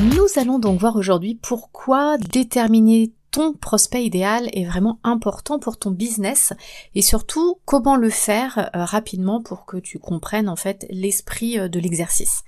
Nous allons donc voir aujourd'hui pourquoi déterminer ton prospect idéal est vraiment important pour ton business et surtout comment le faire euh, rapidement pour que tu comprennes en fait l'esprit euh, de l'exercice.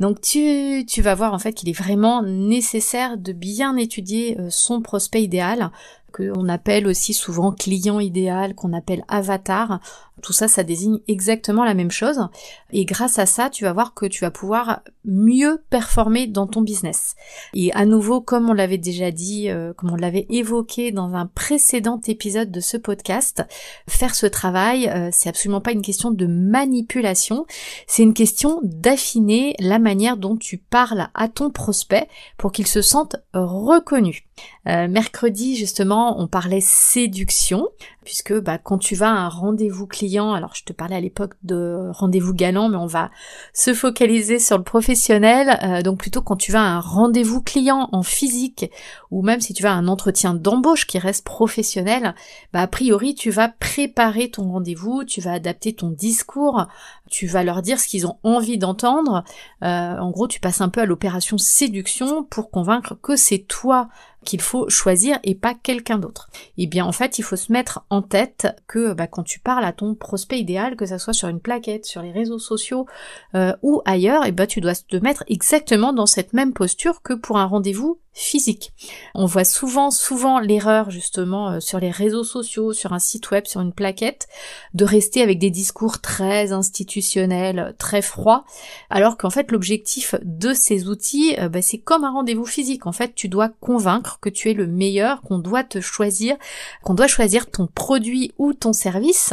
Donc tu, tu vas voir en fait qu'il est vraiment nécessaire de bien étudier euh, son prospect idéal qu'on appelle aussi souvent client idéal, qu'on appelle avatar. Tout ça, ça désigne exactement la même chose. Et grâce à ça, tu vas voir que tu vas pouvoir mieux performer dans ton business. Et à nouveau, comme on l'avait déjà dit, euh, comme on l'avait évoqué dans un précédent épisode de ce podcast, faire ce travail, euh, c'est absolument pas une question de manipulation, c'est une question d'affiner la manière dont tu parles à ton prospect pour qu'il se sente reconnu. Euh, mercredi, justement, on parlait séduction puisque bah, quand tu vas à un rendez-vous client, alors je te parlais à l'époque de rendez-vous galant, mais on va se focaliser sur le professionnel, euh, donc plutôt quand tu vas à un rendez-vous client en physique, ou même si tu vas à un entretien d'embauche qui reste professionnel, bah, a priori tu vas préparer ton rendez-vous, tu vas adapter ton discours, tu vas leur dire ce qu'ils ont envie d'entendre, euh, en gros tu passes un peu à l'opération séduction pour convaincre que c'est toi qu'il faut choisir et pas quelqu'un d'autre. Eh bien en fait, il faut se mettre en tête que bah, quand tu parles à ton prospect idéal, que ça soit sur une plaquette, sur les réseaux sociaux euh, ou ailleurs, et eh ben tu dois te mettre exactement dans cette même posture que pour un rendez-vous physique. On voit souvent, souvent l'erreur justement euh, sur les réseaux sociaux, sur un site web, sur une plaquette, de rester avec des discours très institutionnels, très froids, alors qu'en fait l'objectif de ces outils, euh, bah, c'est comme un rendez-vous physique. En fait, tu dois convaincre que tu es le meilleur, qu'on doit te choisir, qu'on doit choisir ton produit ou ton service,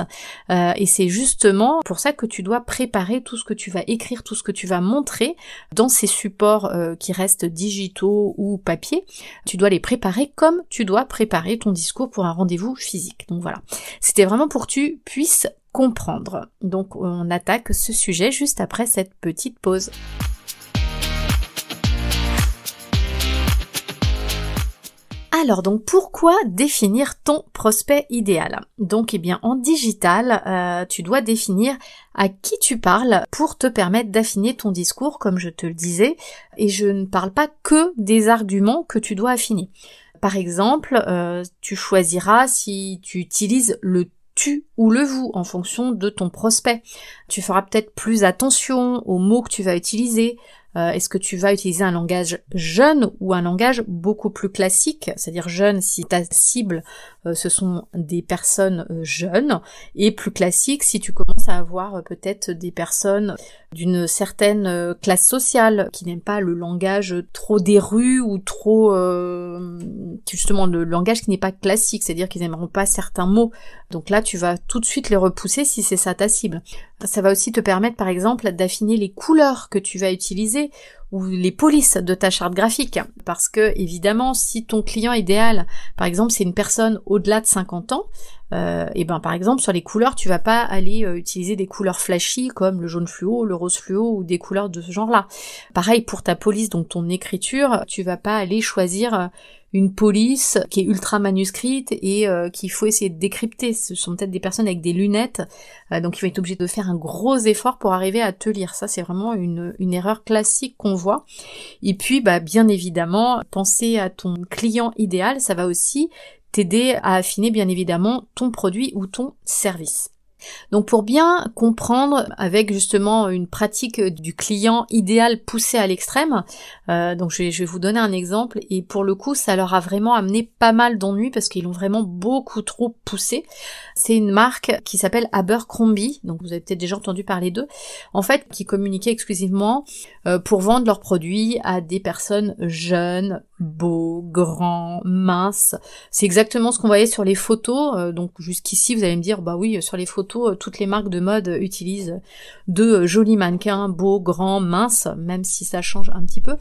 euh, et c'est justement pour ça que tu dois préparer tout ce que tu vas écrire, tout ce que tu vas montrer dans ces supports qui restent digitaux ou pas tu dois les préparer comme tu dois préparer ton discours pour un rendez-vous physique. Donc voilà. C'était vraiment pour que tu puisses comprendre. Donc on attaque ce sujet juste après cette petite pause. Alors donc pourquoi définir ton prospect idéal? Donc eh bien en digital, euh, tu dois définir à qui tu parles pour te permettre d'affiner ton discours comme je te le disais et je ne parle pas que des arguments que tu dois affiner. Par exemple, euh, tu choisiras si tu utilises le tu ou le vous en fonction de ton prospect. Tu feras peut-être plus attention aux mots que tu vas utiliser, euh, est-ce que tu vas utiliser un langage jeune ou un langage beaucoup plus classique, c'est-à-dire jeune si ta cible euh, ce sont des personnes euh, jeunes et plus classique si tu commences à avoir peut-être des personnes d'une certaine classe sociale qui n'aiment pas le langage trop des rues ou trop justement le langage qui n'est pas classique, c'est-à-dire qu'ils n'aimeront pas certains mots. Donc là tu vas tout de suite les repousser si c'est ça ta cible. Ça va aussi te permettre par exemple d'affiner les couleurs que tu vas utiliser ou les polices de ta charte graphique. Parce que évidemment, si ton client idéal, par exemple, c'est une personne au-delà de 50 ans, euh, et ben par exemple sur les couleurs, tu vas pas aller euh, utiliser des couleurs flashy comme le jaune fluo, le rose fluo ou des couleurs de ce genre-là. Pareil pour ta police, donc ton écriture, tu vas pas aller choisir euh, une police qui est ultra manuscrite et euh, qu'il faut essayer de décrypter. Ce sont peut-être des personnes avec des lunettes, euh, donc il va être obligé de faire un gros effort pour arriver à te lire. Ça, c'est vraiment une, une erreur classique qu'on voit. Et puis, bah, bien évidemment, penser à ton client idéal, ça va aussi t'aider à affiner bien évidemment ton produit ou ton service. Donc pour bien comprendre avec justement une pratique du client idéal poussé à l'extrême, euh, donc je vais, je vais, vous donner un exemple et pour le coup ça leur a vraiment amené pas mal d'ennuis parce qu'ils l'ont vraiment beaucoup trop poussé. C'est une marque qui s'appelle Abercrombie, donc vous avez peut-être déjà entendu parler d'eux, en fait qui communiquait exclusivement euh, pour vendre leurs produits à des personnes jeunes, beaux, grands, minces. C'est exactement ce qu'on voyait sur les photos, euh, donc jusqu'ici vous allez me dire bah oui sur les photos toutes les marques de mode utilisent de jolis mannequins beaux, grands, minces, même si ça change un petit peu.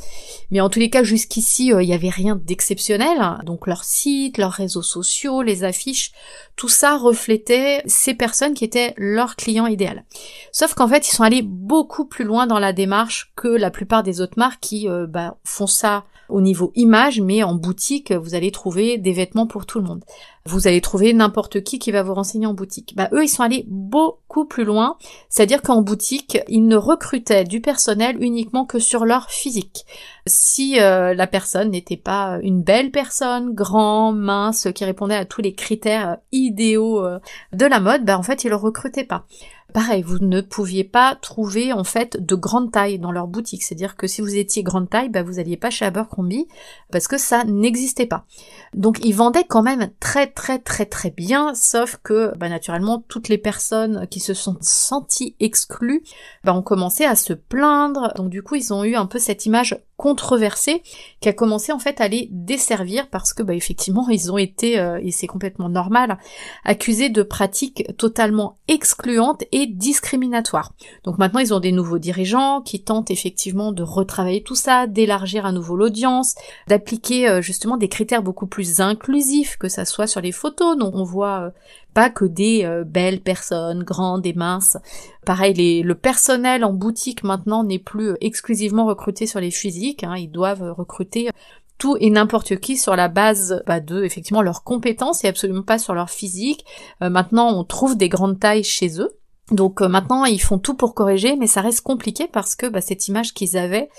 Mais en tous les cas, jusqu'ici, euh, il n'y avait rien d'exceptionnel. Donc leur site, leurs réseaux sociaux, les affiches, tout ça reflétait ces personnes qui étaient leurs clients idéal. Sauf qu'en fait, ils sont allés beaucoup plus loin dans la démarche que la plupart des autres marques qui euh, bah, font ça au niveau image, mais en boutique, vous allez trouver des vêtements pour tout le monde. Vous allez trouver n'importe qui qui va vous renseigner en boutique. Bah, eux, ils sont allés beaucoup plus loin, c'est-à-dire qu'en boutique, ils ne recrutaient du personnel uniquement que sur leur physique. Si euh, la personne n'était pas une belle personne, grand, mince, qui répondait à tous les critères idéaux euh, de la mode, bah en fait, ils le recrutaient pas. Pareil, vous ne pouviez pas trouver en fait de grande taille dans leur boutique. C'est-à-dire que si vous étiez grande taille, bah, vous n'alliez pas chez Abercrombie parce que ça n'existait pas. Donc ils vendaient quand même très très très très bien, sauf que bah, naturellement toutes les personnes qui se sont senties exclues bah, ont commencé à se plaindre. Donc du coup ils ont eu un peu cette image controversée qui a commencé en fait à les desservir parce que effectivement ils ont été euh, et c'est complètement normal accusés de pratiques totalement excluantes et discriminatoires. Donc maintenant ils ont des nouveaux dirigeants qui tentent effectivement de retravailler tout ça, d'élargir à nouveau l'audience, d'appliquer euh, justement des critères beaucoup plus inclusifs que ça soit sur les photos. Donc on voit euh, pas que des euh, belles personnes, grandes et minces. Pareil, les, le personnel en boutique maintenant n'est plus exclusivement recruté sur les physiques, hein, ils doivent recruter tout et n'importe qui sur la base bah, de effectivement leurs compétences et absolument pas sur leur physique. Maintenant, on trouve des grandes tailles chez eux. Donc euh, maintenant, ils font tout pour corriger, mais ça reste compliqué parce que bah, cette image qu'ils avaient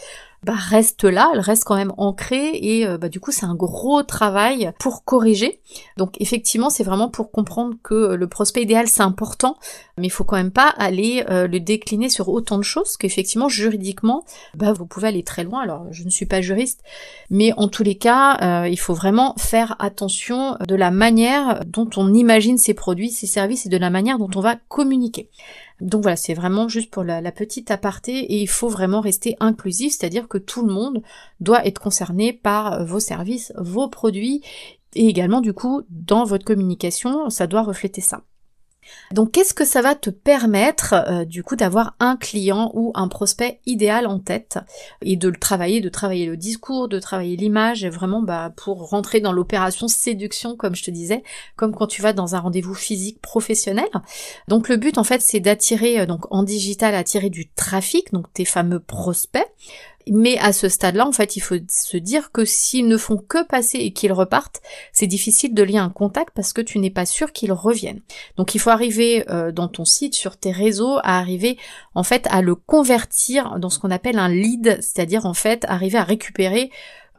bah, reste là, elle reste quand même ancrée et euh, bah, du coup c'est un gros travail pour corriger. Donc effectivement c'est vraiment pour comprendre que le prospect idéal c'est important, mais il faut quand même pas aller euh, le décliner sur autant de choses qu'effectivement juridiquement bah, vous pouvez aller très loin. Alors je ne suis pas juriste, mais en tous les cas euh, il faut vraiment faire attention de la manière dont on imagine ces produits, ces services et de la manière dont on va communiquer. Donc voilà, c'est vraiment juste pour la, petite aparté et il faut vraiment rester inclusif, c'est-à-dire que tout le monde doit être concerné par vos services, vos produits et également du coup dans votre communication, ça doit refléter ça. Donc qu'est-ce que ça va te permettre euh, du coup d'avoir un client ou un prospect idéal en tête et de le travailler, de travailler le discours, de travailler l'image vraiment bah, pour rentrer dans l'opération séduction comme je te disais, comme quand tu vas dans un rendez-vous physique professionnel. Donc le but en fait c'est d'attirer euh, donc en digital attirer du trafic, donc tes fameux prospects mais à ce stade-là, en fait, il faut se dire que s'ils ne font que passer et qu'ils repartent, c'est difficile de lier un contact parce que tu n'es pas sûr qu'ils reviennent. Donc il faut arriver euh, dans ton site, sur tes réseaux, à arriver en fait à le convertir dans ce qu'on appelle un lead, c'est-à-dire en fait arriver à récupérer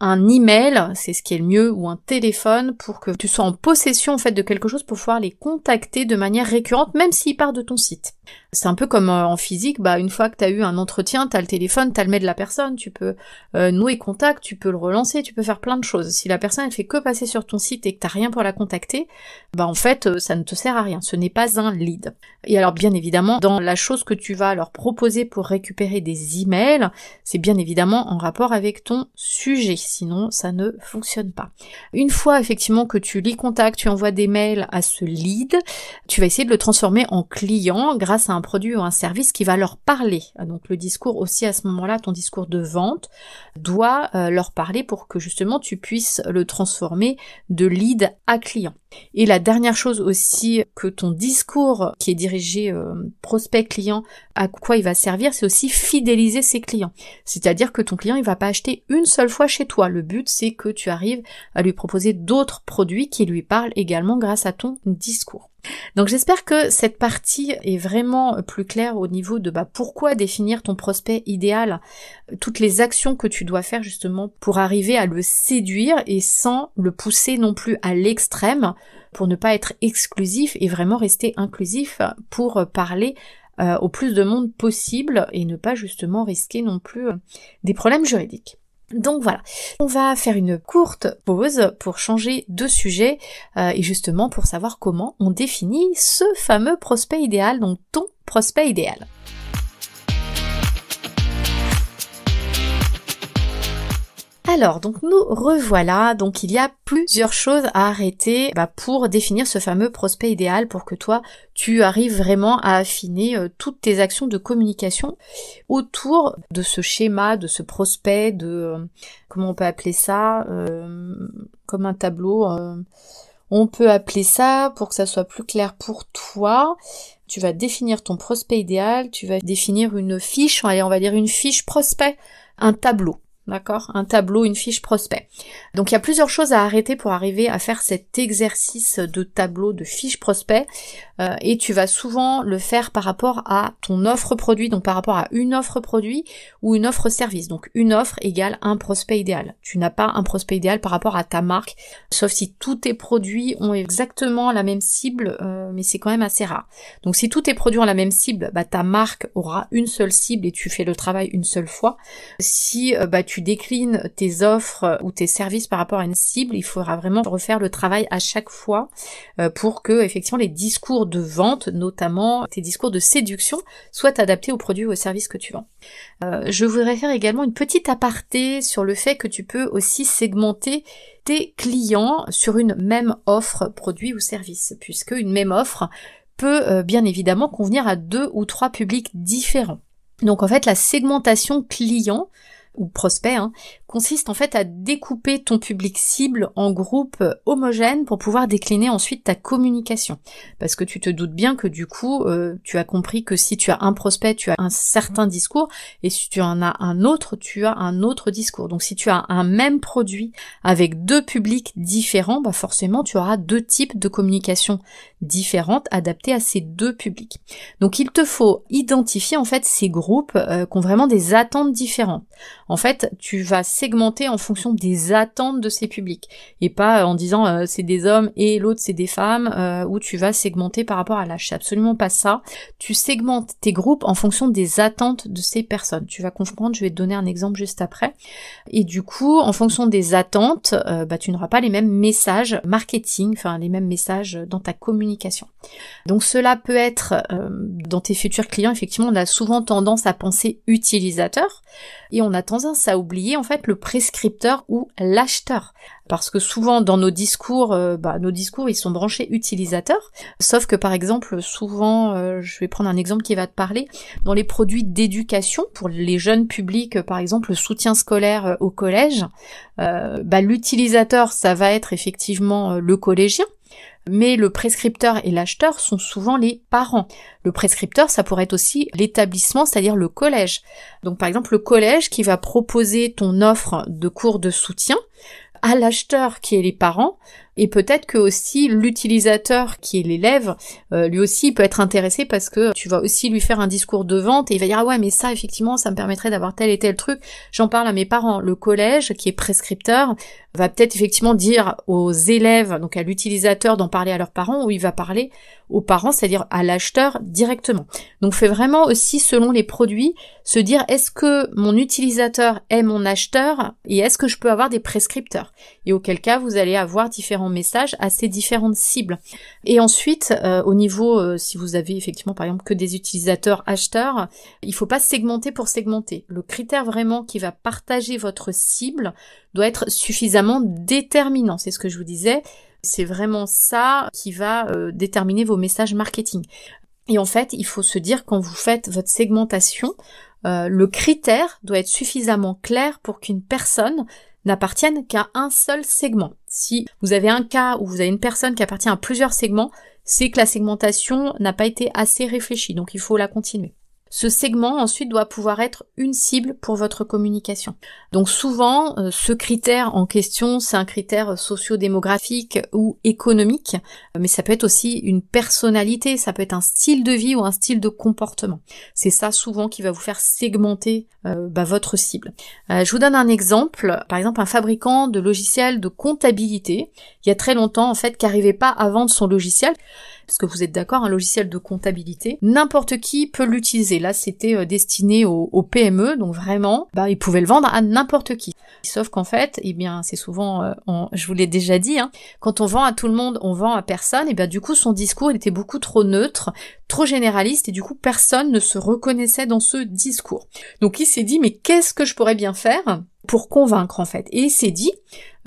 un email, c'est ce qui est le mieux, ou un téléphone pour que tu sois en possession en fait de quelque chose pour pouvoir les contacter de manière récurrente, même s'ils partent de ton site. C'est un peu comme euh, en physique, bah une fois que tu as eu un entretien, tu as le téléphone, tu as le mail de la personne, tu peux euh, nouer contact, tu peux le relancer, tu peux faire plein de choses. Si la personne elle fait que passer sur ton site et que t'as rien pour la contacter, bah en fait euh, ça ne te sert à rien, ce n'est pas un lead. Et alors bien évidemment, dans la chose que tu vas leur proposer pour récupérer des emails, c'est bien évidemment en rapport avec ton sujet, sinon ça ne fonctionne pas. Une fois effectivement que tu lis contact, tu envoies des mails à ce lead, tu vas essayer de le transformer en client grâce à un produit ou un service qui va leur parler. Donc le discours aussi à ce moment-là, ton discours de vente doit euh, leur parler pour que justement tu puisses le transformer de lead à client. Et la dernière chose aussi que ton discours qui est dirigé euh, prospect client, à quoi il va servir, c'est aussi fidéliser ses clients. C'est-à-dire que ton client il va pas acheter une seule fois chez toi. Le but c'est que tu arrives à lui proposer d'autres produits qui lui parlent également grâce à ton discours. Donc j'espère que cette partie est vraiment plus claire au niveau de bah, pourquoi définir ton prospect idéal, toutes les actions que tu dois faire justement pour arriver à le séduire et sans le pousser non plus à l'extrême pour ne pas être exclusif et vraiment rester inclusif pour parler euh, au plus de monde possible et ne pas justement risquer non plus euh, des problèmes juridiques. Donc voilà, on va faire une courte pause pour changer de sujet euh, et justement pour savoir comment on définit ce fameux prospect idéal, donc ton prospect idéal. Alors, donc nous revoilà. Donc il y a plusieurs choses à arrêter bah, pour définir ce fameux prospect idéal pour que toi tu arrives vraiment à affiner euh, toutes tes actions de communication autour de ce schéma, de ce prospect, de euh, comment on peut appeler ça, euh, comme un tableau. on peut appeler ça pour que ça soit plus clair pour toi. Tu vas définir ton prospect idéal, tu vas définir une fiche, on va dire une fiche prospect, un tableau d'accord? Un tableau, une fiche prospect. Donc il y a plusieurs choses à arrêter pour arriver à faire cet exercice de tableau, de fiche prospect, euh, et tu vas souvent le faire par rapport à ton offre produit, donc par rapport à une offre produit ou une offre service. Donc une offre égale un prospect idéal. Tu n'as pas un prospect idéal par rapport à ta marque, sauf si tous tes produits ont exactement la même cible, euh, mais c'est quand même assez rare. Donc si tous tes produits ont la même cible, bah, ta marque aura une seule cible et tu fais le travail une seule fois. Si euh, bah, tu tu déclines tes offres ou tes services par rapport à une cible, il faudra vraiment refaire le travail à chaque fois euh, pour que effectivement les discours de vente, notamment tes discours de séduction, soient adaptés aux produits ou aux services que tu vends. Euh, je voudrais faire également une petite aparté sur le fait que tu peux aussi segmenter tes clients sur une même offre, produit ou service, puisque une même offre peut euh, bien évidemment convenir à deux ou trois publics différents. Donc en fait la segmentation client ou prospect, hein, consiste en fait à découper ton public cible en groupes homogènes pour pouvoir décliner ensuite ta communication. Parce que tu te doutes bien que du coup, euh, tu as compris que si tu as un prospect, tu as un certain discours, et si tu en as un autre, tu as un autre discours. Donc si tu as un même produit avec deux publics différents, bah forcément tu auras deux types de communication différentes adaptées à ces deux publics. Donc il te faut identifier en fait ces groupes euh, qui ont vraiment des attentes différentes. En fait, tu vas segmenter en fonction des attentes de ces publics et pas en disant euh, c'est des hommes et l'autre c'est des femmes euh, tu vas segmenter par rapport à l'âge. C'est absolument pas ça. Tu segmentes tes groupes en fonction des attentes de ces personnes. Tu vas comprendre, je vais te donner un exemple juste après. Et du coup, en fonction des attentes, euh, bah, tu n'auras pas les mêmes messages marketing, enfin les mêmes messages dans ta communication. Donc cela peut être dans tes futurs clients, effectivement, on a souvent tendance à penser utilisateur et on a tendance à oublier en fait le prescripteur ou l'acheteur. Parce que souvent dans nos discours, euh, bah, nos discours ils sont branchés utilisateurs. Sauf que par exemple, souvent, euh, je vais prendre un exemple qui va te parler, dans les produits d'éducation pour les jeunes publics, par exemple le soutien scolaire euh, au collège, bah, l'utilisateur ça va être effectivement le collégien mais le prescripteur et l'acheteur sont souvent les parents. Le prescripteur, ça pourrait être aussi l'établissement, c'est-à-dire le collège. Donc par exemple, le collège qui va proposer ton offre de cours de soutien à l'acheteur qui est les parents, et peut-être que aussi l'utilisateur qui est l'élève, euh, lui aussi peut être intéressé parce que tu vas aussi lui faire un discours de vente et il va dire ah ouais mais ça effectivement ça me permettrait d'avoir tel et tel truc. J'en parle à mes parents. Le collège qui est prescripteur va peut-être effectivement dire aux élèves, donc à l'utilisateur d'en parler à leurs parents, ou il va parler aux parents, c'est-à-dire à, l'acheteur directement. Donc fait vraiment aussi selon les produits se dire est-ce que mon utilisateur est mon acheteur et est-ce que je peux avoir des prescripteurs? Et auquel cas vous allez avoir différents messages à ces différentes cibles. Et ensuite euh, au niveau euh, si vous avez effectivement par exemple que des utilisateurs acheteurs, il faut pas segmenter pour segmenter. Le critère vraiment qui va partager votre cible doit être suffisamment déterminant. C'est ce que je vous disais. C'est vraiment ça qui va euh, déterminer vos messages marketing. Et en fait, il faut se dire quand vous faites votre segmentation, le critère doit être suffisamment clair pour qu'une personne n'appartienne qu'à un seul segment. Si vous avez un cas où vous avez une personne qui appartient à plusieurs segments, c'est que la segmentation n'a pas été assez réfléchie, donc il faut la continuer. Ce segment ensuite doit pouvoir être une cible pour votre communication. Donc souvent, euh, ce critère en question, c'est un critère socio-démographique ou économique, mais ça peut être aussi une personnalité, ça peut être un style de vie ou un style de comportement. C'est ça souvent qui va vous faire segmenter euh, bah, votre cible. Euh, je vous donne un exemple, par exemple un fabricant de logiciels de comptabilité, il y a très longtemps en fait, qui n'arrivait pas à vendre son logiciel parce que vous êtes d'accord, un logiciel de comptabilité, n'importe qui peut l'utiliser. Là, c'était euh, destiné aux, PME, donc vraiment, bah, ils pouvaient le vendre à n'importe qui. Sauf qu'en fait, eh bien, c'est souvent, euh, je vous l'ai déjà dit, hein, quand on vend à tout le monde, on vend à personne, et bien du coup, son discours était beaucoup trop neutre, trop généraliste, et du coup, personne ne se reconnaissait dans ce discours. Donc, il s'est dit, mais qu'est-ce que je pourrais bien faire pour convaincre en fait. Et il s'est dit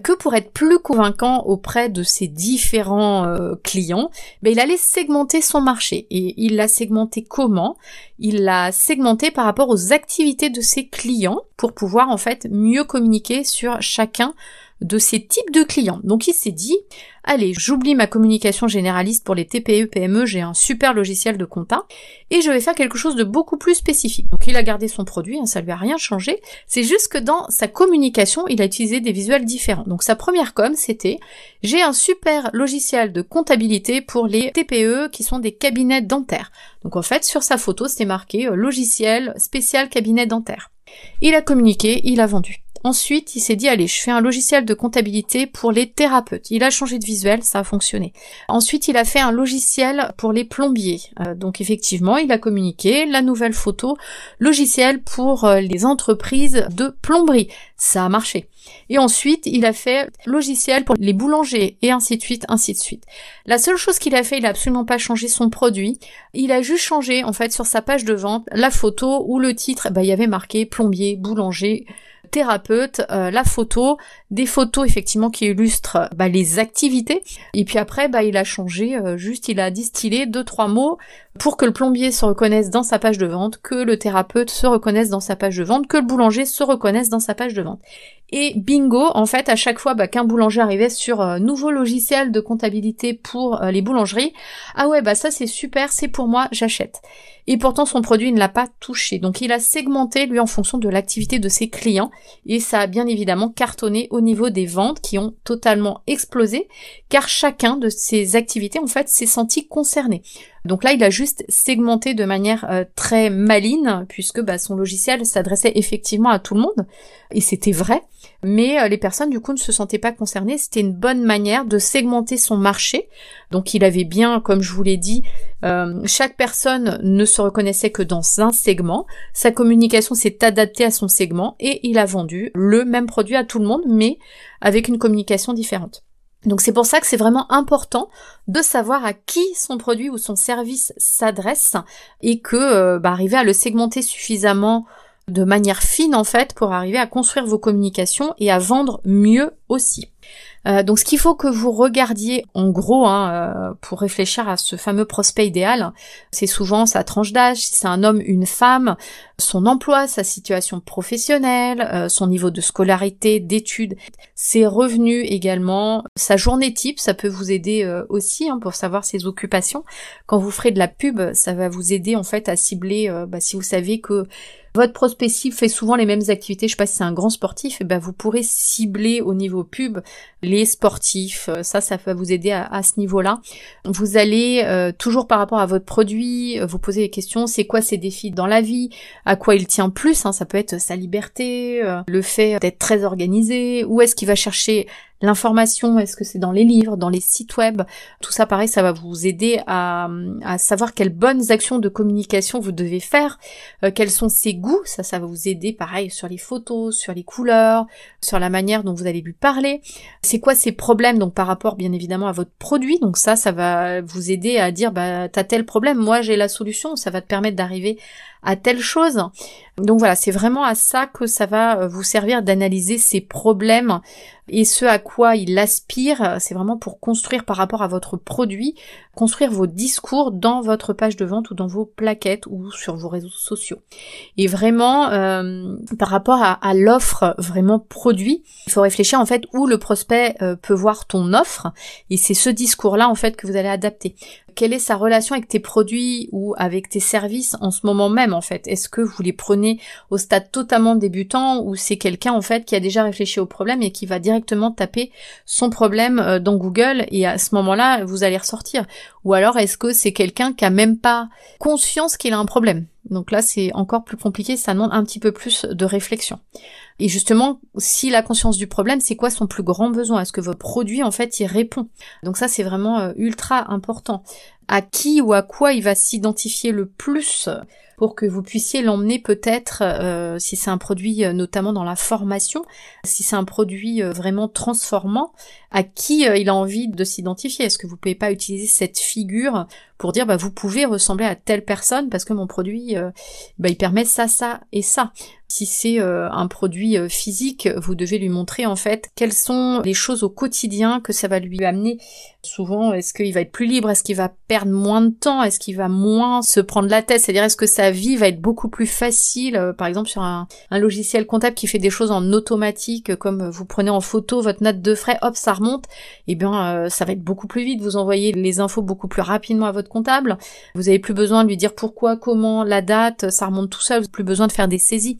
que pour être plus convaincant auprès de ses différents euh, clients, ben, il allait segmenter son marché. Et il l'a segmenté comment? Il l'a segmenté par rapport aux activités de ses clients pour pouvoir en fait mieux communiquer sur chacun de ces types de clients. Donc il s'est dit, allez, j'oublie ma communication généraliste pour les TPE, PME, j'ai un super logiciel de compta, et je vais faire quelque chose de beaucoup plus spécifique. Donc il a gardé son produit, hein, ça lui a rien changé, c'est juste que dans sa communication, il a utilisé des visuels différents. Donc sa première com, c'était, j'ai un super logiciel de comptabilité pour les TPE qui sont des cabinets dentaires. Donc en fait, sur sa photo, c'était marqué euh, logiciel spécial cabinet dentaire. Il a communiqué, il a vendu. Ensuite, il s'est dit, allez, je fais un logiciel de comptabilité pour les thérapeutes. Il a changé de visuel, ça a fonctionné. Ensuite, il a fait un logiciel pour les plombiers. Euh, donc effectivement, il a communiqué la nouvelle photo, logiciel pour euh, les entreprises de plomberie. Ça a marché. Et ensuite, il a fait logiciel pour les boulangers et ainsi de suite, ainsi de suite. La seule chose qu'il a fait, il a absolument pas changé son produit. Il a juste changé, en fait, sur sa page de vente, la photo ou le titre, bah, il y avait marqué plombier, boulanger, thérapeute, euh, la photo, des photos effectivement qui illustrent bah, les activités. Et puis après, bah, il a changé, euh, juste il a distillé deux trois mots pour que le plombier se reconnaisse dans sa page de vente, que le thérapeute se reconnaisse dans sa page de vente, que le boulanger se reconnaisse dans sa page de vente. Et bingo, en fait, à chaque fois bah, qu'un boulanger arrivait sur un euh, nouveau logiciel de comptabilité pour les boulangeries, ah ouais, bah ça c'est super, c'est pour moi, j'achète et pourtant son produit ne l'a pas touché. Donc il a segmenté lui en fonction de l'activité de ses clients et ça a bien évidemment cartonné au niveau des ventes qui ont totalement explosé car chacun de ces activités en fait s'est senti concerné. Donc là, il a juste segmenté de manière euh, très maligne, puisque bah, son logiciel s'adressait effectivement à tout le monde, et c'était vrai. Mais euh, les personnes du coup ne se sentaient pas concernées. C'était une bonne manière de segmenter son marché. Donc il avait bien, comme je vous l'ai dit, euh, chaque personne ne se reconnaissait que dans un segment. Sa communication s'est adaptée à son segment et il a vendu le même produit à tout le monde, mais avec une communication différente. Donc c'est pour ça que c'est vraiment important de savoir à qui son produit ou son service s'adresse et que euh, bah, arriver à le segmenter suffisamment de manière fine en fait pour arriver à construire vos communications et à vendre mieux aussi. Euh, donc ce qu'il faut que vous regardiez en gros hein, euh, pour réfléchir à ce fameux prospect idéal, c'est souvent sa tranche d'âge, si c'est un homme, une femme, son emploi, sa situation professionnelle, euh, son niveau de scolarité, d'études, ses revenus également, sa journée type, ça peut vous aider aussi hein, pour savoir ses occupations. Quand vous ferez de la pub, ça va vous aider en fait à cibler, bah, si vous savez que votre prospect cible fait souvent les mêmes activités, je sais pas si c'est un grand sportif, et eh ben vous pourrez cibler au niveau pub les sportifs, euh, ça ça va vous aider à, ce niveau-là. Vous allez euh, toujours par rapport à votre produit, euh, vous poser des questions, c'est quoi ses défis dans la vie, à quoi il tient plus, hein, ça peut être sa liberté, le fait d'être très organisé, où est-ce qu'il va chercher L'information, est-ce que c'est dans les livres, dans les sites web Tout ça, pareil, ça va vous aider à, savoir quelles bonnes actions de communication vous devez faire, euh, quels sont ses goûts, ça, ça va vous aider, pareil, sur les photos, sur les couleurs, sur la manière dont vous allez lui parler. C'est quoi ses problèmes, donc par rapport, bien évidemment, à votre produit? Donc ça, ça va vous aider à dire, bah, t'as tel problème, moi j'ai la solution, ça va te permettre d'arriver à telle chose. Donc voilà, c'est vraiment à ça que ça va euh, vous servir d'analyser ces problèmes et ce à quoi il aspire, c'est vraiment pour construire par rapport à votre produit, construire vos discours dans votre page de vente ou dans vos plaquettes ou sur vos réseaux sociaux. Et vraiment, euh, par rapport à, l'offre vraiment produit, il faut réfléchir en fait où le prospect euh, peut voir ton offre et c'est ce discours-là en fait que vous allez adapter quelle est sa relation avec tes produits ou avec tes services en ce moment même en fait? Est-ce que vous les prenez au stade totalement débutant ou c'est quelqu'un en fait qui a déjà réfléchi au problème et qui va directement taper son problème euh, dans Google et à ce moment-là vous allez ressortir? Ou alors est-ce que c'est quelqu'un qui a même pas conscience qu'il a un problème? Donc là, c'est encore plus compliqué, ça demande un petit peu plus de réflexion. Et justement, si la conscience du problème, c'est quoi son plus grand besoin? Est-ce que votre produit, en fait, y répond? Donc ça, c'est vraiment euh, ultra important. À qui ou à quoi il va s'identifier le plus pour que vous puissiez l'emmener peut-être, euh, si c'est un produit euh, notamment dans la formation, si c'est un produit vraiment transformant, à qui il a envie de s'identifier? Est-ce que vous pouvez pas utiliser cette figure pour dire bah vous pouvez ressembler à telle personne parce que mon produit bah, il permet ça, ça et ça. Si c'est euh, un produit euh, physique, vous devez lui montrer en fait quelles sont les choses au quotidien que ça va lui amener. Souvent, est-ce qu'il va être plus libre? Est-ce qu'il va perdre moins de temps? Est-ce qu'il va moins se prendre la tête? C'est-à-dire, est-ce que sa vie va être beaucoup plus facile euh, Par exemple, sur un, logiciel comptable qui fait des choses en automatique, comme vous prenez en photo votre note de frais, hop, ça remonte. Eh bien, ça va être beaucoup plus vite. Vous envoyez les infos beaucoup plus rapidement à votre comptable. Vous avez plus besoin de lui dire pourquoi, comment, la date. Ça remonte tout seul. Vous n'avez plus besoin de faire des saisies.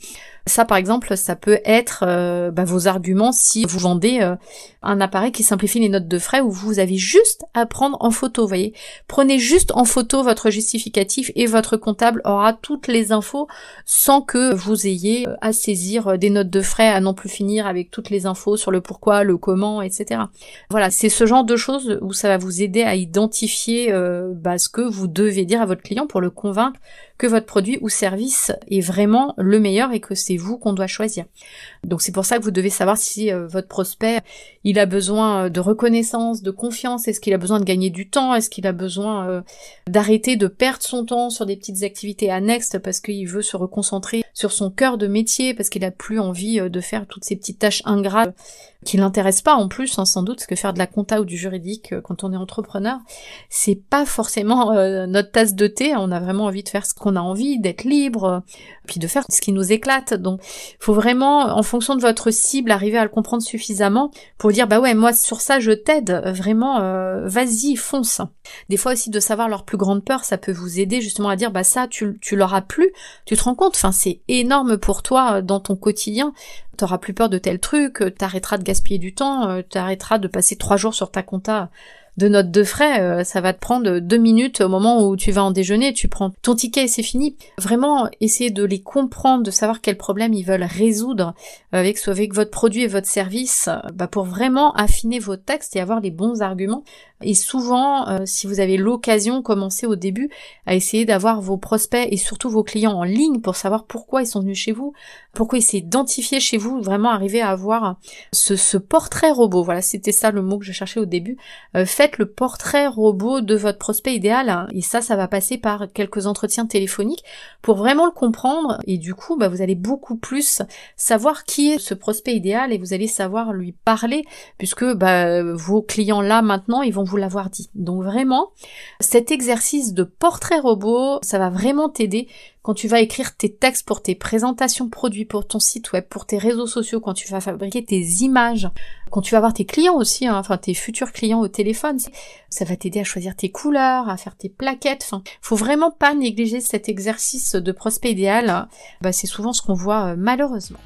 Ça, par exemple, ça peut être euh, bah, vos arguments si vous vendez euh, un appareil qui simplifie les notes de frais où vous avez juste à prendre en photo, voyez. Prenez juste en photo votre justificatif et votre comptable aura toutes les infos sans que vous ayez euh, à saisir des notes de frais à non plus finir avec toutes les infos sur le pourquoi, le comment, etc. Voilà, c'est ce genre de choses où ça va vous aider à identifier bah, ce que vous devez dire à votre client pour le convaincre que votre produit ou service est vraiment le meilleur et que c'est vous qu'on doit choisir. Donc c'est pour ça que vous devez savoir si euh, votre prospect, il a besoin euh, de reconnaissance, de confiance, est-ce qu'il a besoin de gagner du temps, est-ce qu'il a besoin euh, d'arrêter de perdre son temps sur des petites activités annexes parce qu'il veut se reconcentrer sur son cœur de métier, parce qu'il a plus envie de faire toutes ces petites tâches ingrates qui l'intéressent pas en plus, hein, sans doute, parce que faire de la compta ou du juridique quand on est entrepreneur, c'est pas forcément notre tasse de thé. On a vraiment envie de faire ce qu'on a envie, d'être libre, puis de faire ce qui nous éclate. Donc, faut vraiment, en fonction de votre cible, arriver à le comprendre suffisamment pour dire bah ouais, moi sur ça je t'aide, vraiment, euh, vas-y, fonce. Des fois aussi de savoir leur plus grande peur, ça peut vous aider justement à dire bah ça, tu, tu leur as plu, tu te rends compte, enfin c'est énorme pour toi euh, dans ton quotidien. T'auras plus peur de tel truc, t'arrêteras de gaspiller du temps, euh, t'arrêteras de passer trois jours sur ta compta de notes de frais, euh, ça va te prendre deux minutes au moment où tu vas en déjeuner, tu prends ton ticket et c'est fini. Vraiment, essayer de les comprendre, de savoir quels problèmes ils veulent résoudre avec, avec votre produit et votre service, bah, pour vraiment affiner vos textes et avoir les bons arguments. Et souvent, euh, si vous avez l'occasion, commencez au début à essayer d'avoir vos prospects et surtout vos clients en ligne pour savoir pourquoi ils sont venus chez vous, pourquoi ils s'identifier chez vous, vraiment arriver à avoir ce, ce portrait robot. Voilà, c'était ça le mot que je cherchais au début. Euh, faites le portrait robot de votre prospect idéal hein, et ça, ça va passer par quelques entretiens téléphoniques pour vraiment le comprendre et du coup, bah, vous allez beaucoup plus savoir qui est ce prospect idéal et vous allez savoir lui parler puisque bah, vos clients là maintenant, ils vont l'avoir dit. Donc vraiment, cet exercice de portrait robot, ça va vraiment t'aider quand tu vas écrire tes textes pour tes présentations produits, pour ton site web, pour tes réseaux sociaux, quand tu vas fabriquer tes images, quand tu vas voir tes clients aussi, hein, enfin tes futurs clients au téléphone, ça va t'aider à choisir tes couleurs, à faire tes plaquettes. Enfin, faut vraiment pas négliger cet exercice de prospect idéal. Bah, c'est souvent ce qu'on voit euh, malheureusement.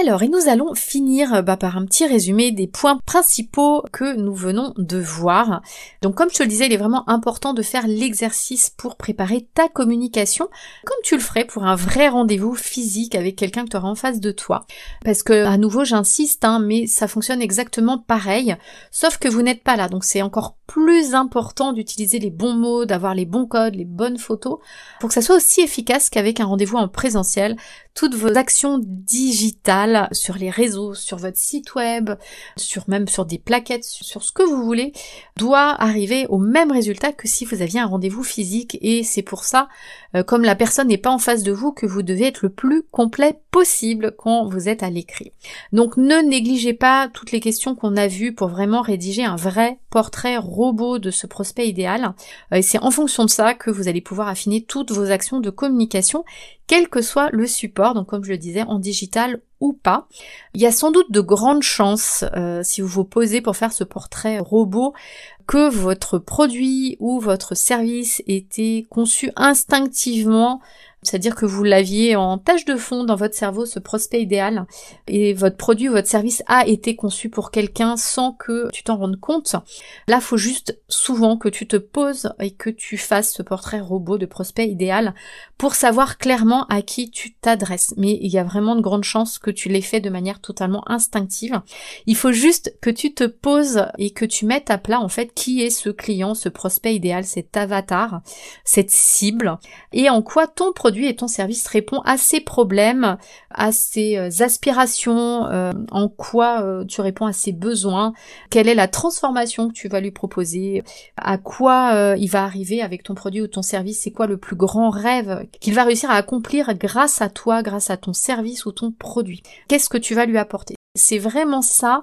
Alors, et nous allons finir euh, bah, par un petit résumé des points principaux que nous venons de voir. Donc, comme je te le disais, il est vraiment important de faire l'exercice pour préparer ta communication, comme tu le ferais pour un vrai rendez-vous physique avec quelqu'un que tu auras en face de toi. Parce que, à nouveau, j'insiste, hein, mais ça fonctionne exactement pareil, sauf que vous n'êtes pas là. Donc, c'est encore plus important d'utiliser les bons mots, d'avoir les bons codes, les bonnes photos, pour que ça soit aussi efficace qu'avec un rendez-vous en présentiel. Toutes vos actions digitales sur les réseaux, sur votre site web, sur même sur des plaquettes, sur ce que vous voulez, doit arriver au même résultat que si vous aviez un rendez-vous physique. Et c'est pour ça, euh, comme la personne n'est pas en face de vous, que vous devez être le plus complet possible quand vous êtes à l'écrit. Donc ne négligez pas toutes les questions qu'on a vues pour vraiment rédiger un vrai portrait robot de ce prospect idéal. Euh, et c'est en fonction de ça que vous allez pouvoir affiner toutes vos actions de communication, quel que soit le support, donc comme je le disais, en digital ou pas. Il y a sans doute de grandes chances, euh, si vous vous posez pour faire ce portrait robot, que votre produit ou votre service était conçu instinctivement c'est-à-dire que vous l'aviez en tâche de fond dans votre cerveau, ce prospect idéal, et votre produit, votre service a été conçu pour quelqu'un sans que tu t'en rendes compte. Là, faut juste souvent que tu te poses et que tu fasses ce portrait robot de prospect idéal pour savoir clairement à qui tu t'adresses. Mais il y a vraiment de grandes chances que tu l'aies fait de manière totalement instinctive. Il faut juste que tu te poses et que tu mettes à plat en fait qui est ce client, ce prospect idéal, cet avatar, cette cible, et en quoi ton produit produit et ton service répond à ces problèmes, à ses euh, aspirations, euh, en quoi euh, tu réponds à ses besoins, quelle est la transformation que tu vas lui proposer, à quoi il va arriver avec ton produit ou ton service, c'est quoi le plus grand rêve qu'il va réussir à accomplir grâce à toi, grâce à ton service ou ton produit. Qu'est-ce que tu vas lui apporter? C'est vraiment ça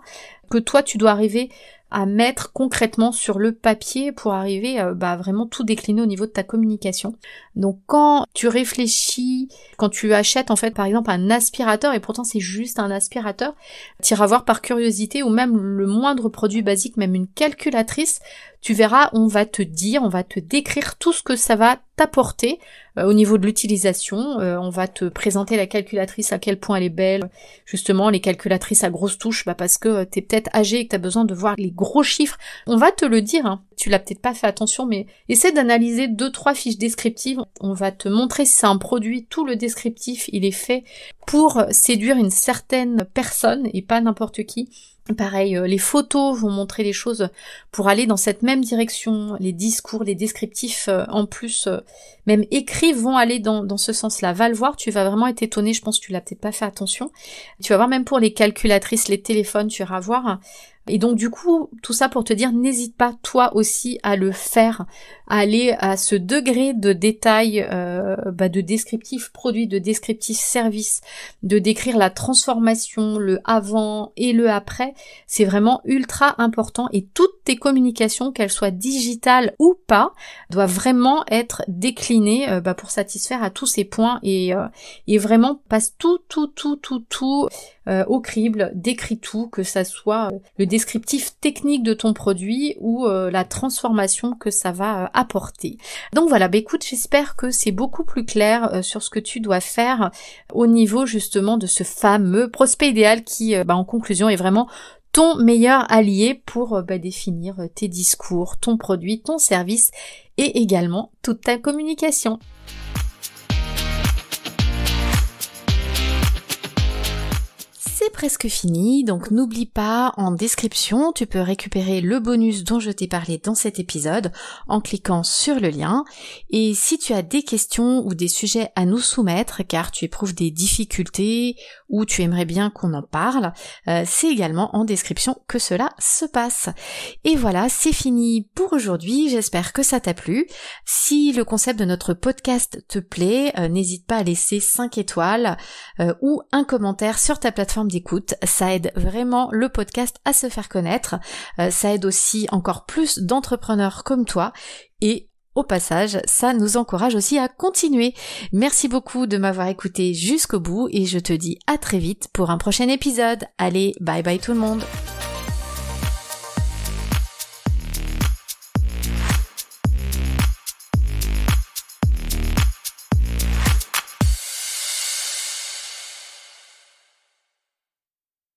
que toi tu dois arriver à mettre concrètement sur le papier pour arriver euh, bah, vraiment tout décliner au niveau de ta communication. Donc quand tu réfléchis, quand tu achètes en fait par exemple un aspirateur et pourtant c'est juste un aspirateur, tu iras voir par curiosité ou même le moindre produit basique, même une calculatrice, tu verras, on va te dire, on va te décrire tout ce que ça va t'apporter euh, au niveau de l'utilisation. Euh, on va te présenter la calculatrice, à quel point elle est belle. Justement, les calculatrices à grosses touches, bah parce que tu es peut-être âgé et que tu as besoin de voir les gros chiffres. On va te le dire, hein. Tu l'as peut-être pas fait attention, mais essaie d'analyser deux, trois fiches descriptives. On va te montrer si c'est un produit, tout le descriptif, il est fait pour séduire une certaine personne et pas n'importe qui. Pareil, euh, les photos vont montrer les choses pour aller dans cette même direction. Les discours, les descriptifs euh, en plus, euh, même écrits, vont aller dans, ce sens-là. Va le voir, tu vas vraiment être étonné. Je pense que tu l'as peut-être pas fait attention. Tu vas voir même pour les calculatrices, les téléphones, tu vas voir et donc du coup, tout ça pour te dire, n'hésite pas toi aussi à le faire, à aller à ce degré de détail, euh, bah, de descriptif produit, de descriptif service, de décrire la transformation, le avant et le après. C'est vraiment ultra important et toutes tes communications, qu'elles soient digitales ou pas, doivent vraiment être déclinées euh, bah, pour satisfaire à tous ces points et, euh, et vraiment passe tout, tout, tout, tout, tout euh, au crible, décrit tout, que ça soit euh, le descriptif technique de ton produit ou la transformation que ça va apporter. Donc voilà, bah écoute, j'espère que c'est beaucoup plus clair sur ce que tu dois faire au niveau justement de ce fameux prospect idéal qui, bah, en conclusion, est vraiment ton meilleur allié pour bah, définir tes discours, ton produit, ton service et également toute ta communication. presque fini, donc n'oublie pas, en description, tu peux récupérer le bonus dont je t'ai parlé dans cet épisode en cliquant sur le lien. Et si tu as des questions ou des sujets à nous soumettre, car tu éprouves des difficultés ou tu aimerais bien qu'on en parle, euh, c'est également en description que cela se passe. Et voilà, c'est fini pour aujourd'hui, j'espère que ça t'a plu. Si le concept de notre podcast te plaît, euh, n'hésite pas à laisser 5 étoiles euh, ou un commentaire sur ta plateforme d'écoute. Ça aide vraiment le podcast à se faire connaître. Ça aide aussi encore plus d'entrepreneurs comme toi. Et au passage, ça nous encourage aussi à continuer. Merci beaucoup de m'avoir écouté jusqu'au bout et je te dis à très vite pour un prochain épisode. Allez, bye bye tout le monde.